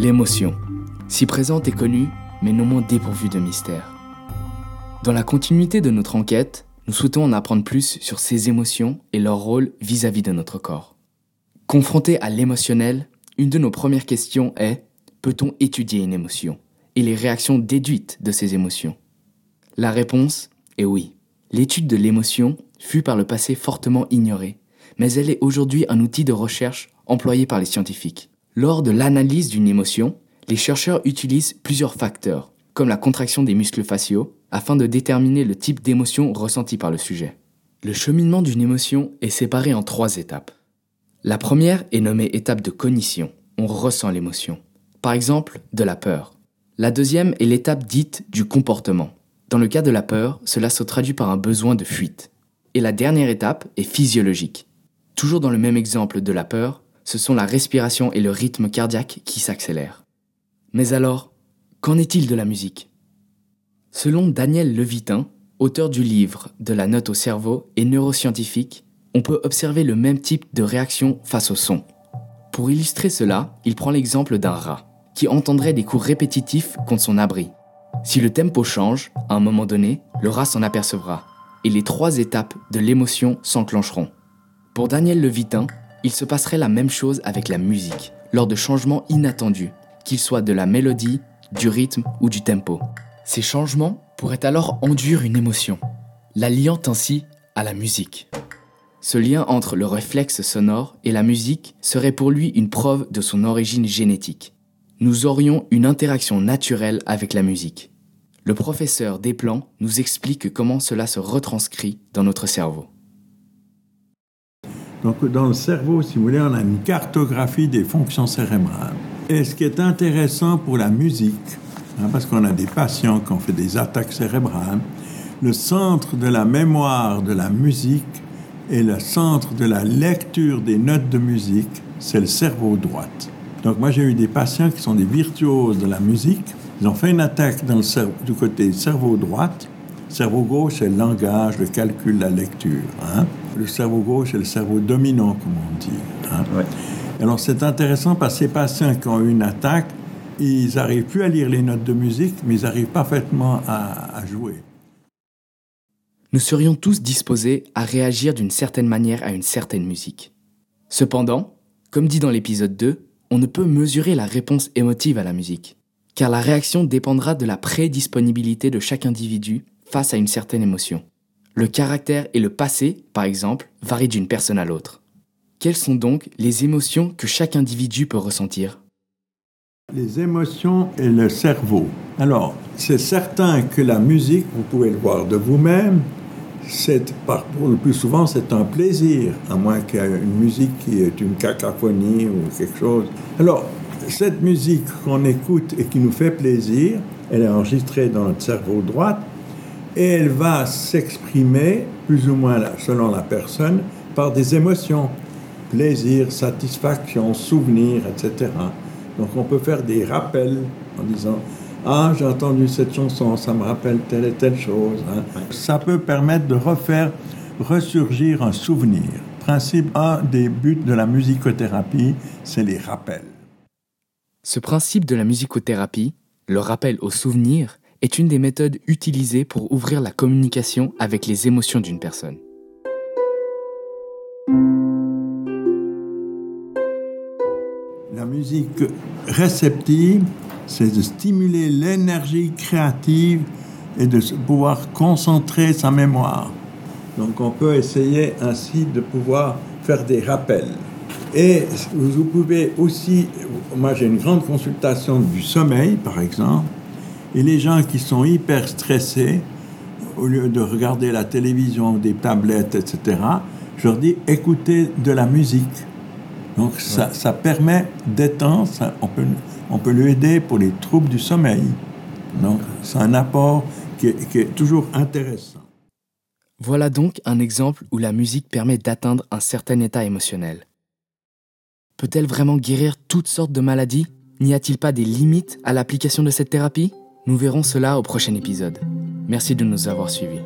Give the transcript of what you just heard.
L'émotion, si présente et connue, mais non moins dépourvue de mystère. Dans la continuité de notre enquête, nous souhaitons en apprendre plus sur ces émotions et leur rôle vis-à-vis de notre corps. Confronté à l'émotionnel, une de nos premières questions est peut-on étudier une émotion et les réactions déduites de ces émotions? La réponse est oui. L'étude de l'émotion fut par le passé fortement ignorée, mais elle est aujourd'hui un outil de recherche employé par les scientifiques. Lors de l'analyse d'une émotion, les chercheurs utilisent plusieurs facteurs, comme la contraction des muscles faciaux, afin de déterminer le type d'émotion ressentie par le sujet. Le cheminement d'une émotion est séparé en trois étapes. La première est nommée étape de cognition, on ressent l'émotion. Par exemple, de la peur. La deuxième est l'étape dite du comportement. Dans le cas de la peur, cela se traduit par un besoin de fuite. Et la dernière étape est physiologique. Toujours dans le même exemple de la peur, ce sont la respiration et le rythme cardiaque qui s'accélèrent. Mais alors, qu'en est-il de la musique? Selon Daniel Levitin, auteur du livre De la note au cerveau et neuroscientifique, on peut observer le même type de réaction face au son. Pour illustrer cela, il prend l'exemple d'un rat, qui entendrait des coups répétitifs contre son abri. Si le tempo change, à un moment donné, le rat s'en apercevra, et les trois étapes de l'émotion s'enclencheront. Pour Daniel Levitin, il se passerait la même chose avec la musique, lors de changements inattendus, qu'ils soient de la mélodie, du rythme ou du tempo. Ces changements pourraient alors enduire une émotion, la liant ainsi à la musique. Ce lien entre le réflexe sonore et la musique serait pour lui une preuve de son origine génétique. Nous aurions une interaction naturelle avec la musique. Le professeur Desplan nous explique comment cela se retranscrit dans notre cerveau. Donc dans le cerveau, si vous voulez, on a une cartographie des fonctions cérébrales. Et ce qui est intéressant pour la musique, hein, parce qu'on a des patients qui ont fait des attaques cérébrales, le centre de la mémoire de la musique et le centre de la lecture des notes de musique, c'est le cerveau droit. Donc moi j'ai eu des patients qui sont des virtuoses de la musique. Ils ont fait une attaque dans le du côté cerveau droit. Cerveau gauche, c'est le langage, le calcul, la lecture. Hein. Le cerveau gauche, c'est le cerveau dominant, comme on dit. Hein. Alors c'est intéressant parce que ces patients qui ont eu une attaque, ils n'arrivent plus à lire les notes de musique, mais ils arrivent parfaitement à, à jouer. Nous serions tous disposés à réagir d'une certaine manière à une certaine musique. Cependant, comme dit dans l'épisode 2, on ne peut mesurer la réponse émotive à la musique, car la réaction dépendra de la prédisponibilité de chaque individu face à une certaine émotion. Le caractère et le passé, par exemple, varient d'une personne à l'autre. Quelles sont donc les émotions que chaque individu peut ressentir? Les émotions et le cerveau. Alors, c'est certain que la musique, vous pouvez le voir de vous-même, c'est pour le plus souvent c'est un plaisir, à moins qu'il y ait une musique qui est une cacophonie ou quelque chose. Alors, cette musique qu'on écoute et qui nous fait plaisir, elle est enregistrée dans notre cerveau droit et elle va s'exprimer, plus ou moins selon la personne, par des émotions. Plaisir, satisfaction, souvenir, etc. Donc on peut faire des rappels en disant Ah, j'ai entendu cette chanson, ça me rappelle telle et telle chose. Hein. Ça peut permettre de refaire ressurgir un souvenir. Principe, un des buts de la musicothérapie, c'est les rappels. Ce principe de la musicothérapie, le rappel au souvenir, est une des méthodes utilisées pour ouvrir la communication avec les émotions d'une personne. La musique réceptive, c'est de stimuler l'énergie créative et de pouvoir concentrer sa mémoire. Donc on peut essayer ainsi de pouvoir faire des rappels. Et vous pouvez aussi, moi j'ai une grande consultation du sommeil par exemple, et les gens qui sont hyper stressés, au lieu de regarder la télévision, des tablettes, etc., je leur dis écoutez de la musique. Donc ça, ça permet d'étendre, on peut, on peut lui aider pour les troubles du sommeil. Donc c'est un apport qui est, qui est toujours intéressant. Voilà donc un exemple où la musique permet d'atteindre un certain état émotionnel. Peut-elle vraiment guérir toutes sortes de maladies? N'y a-t-il pas des limites à l'application de cette thérapie? Nous verrons cela au prochain épisode. Merci de nous avoir suivis.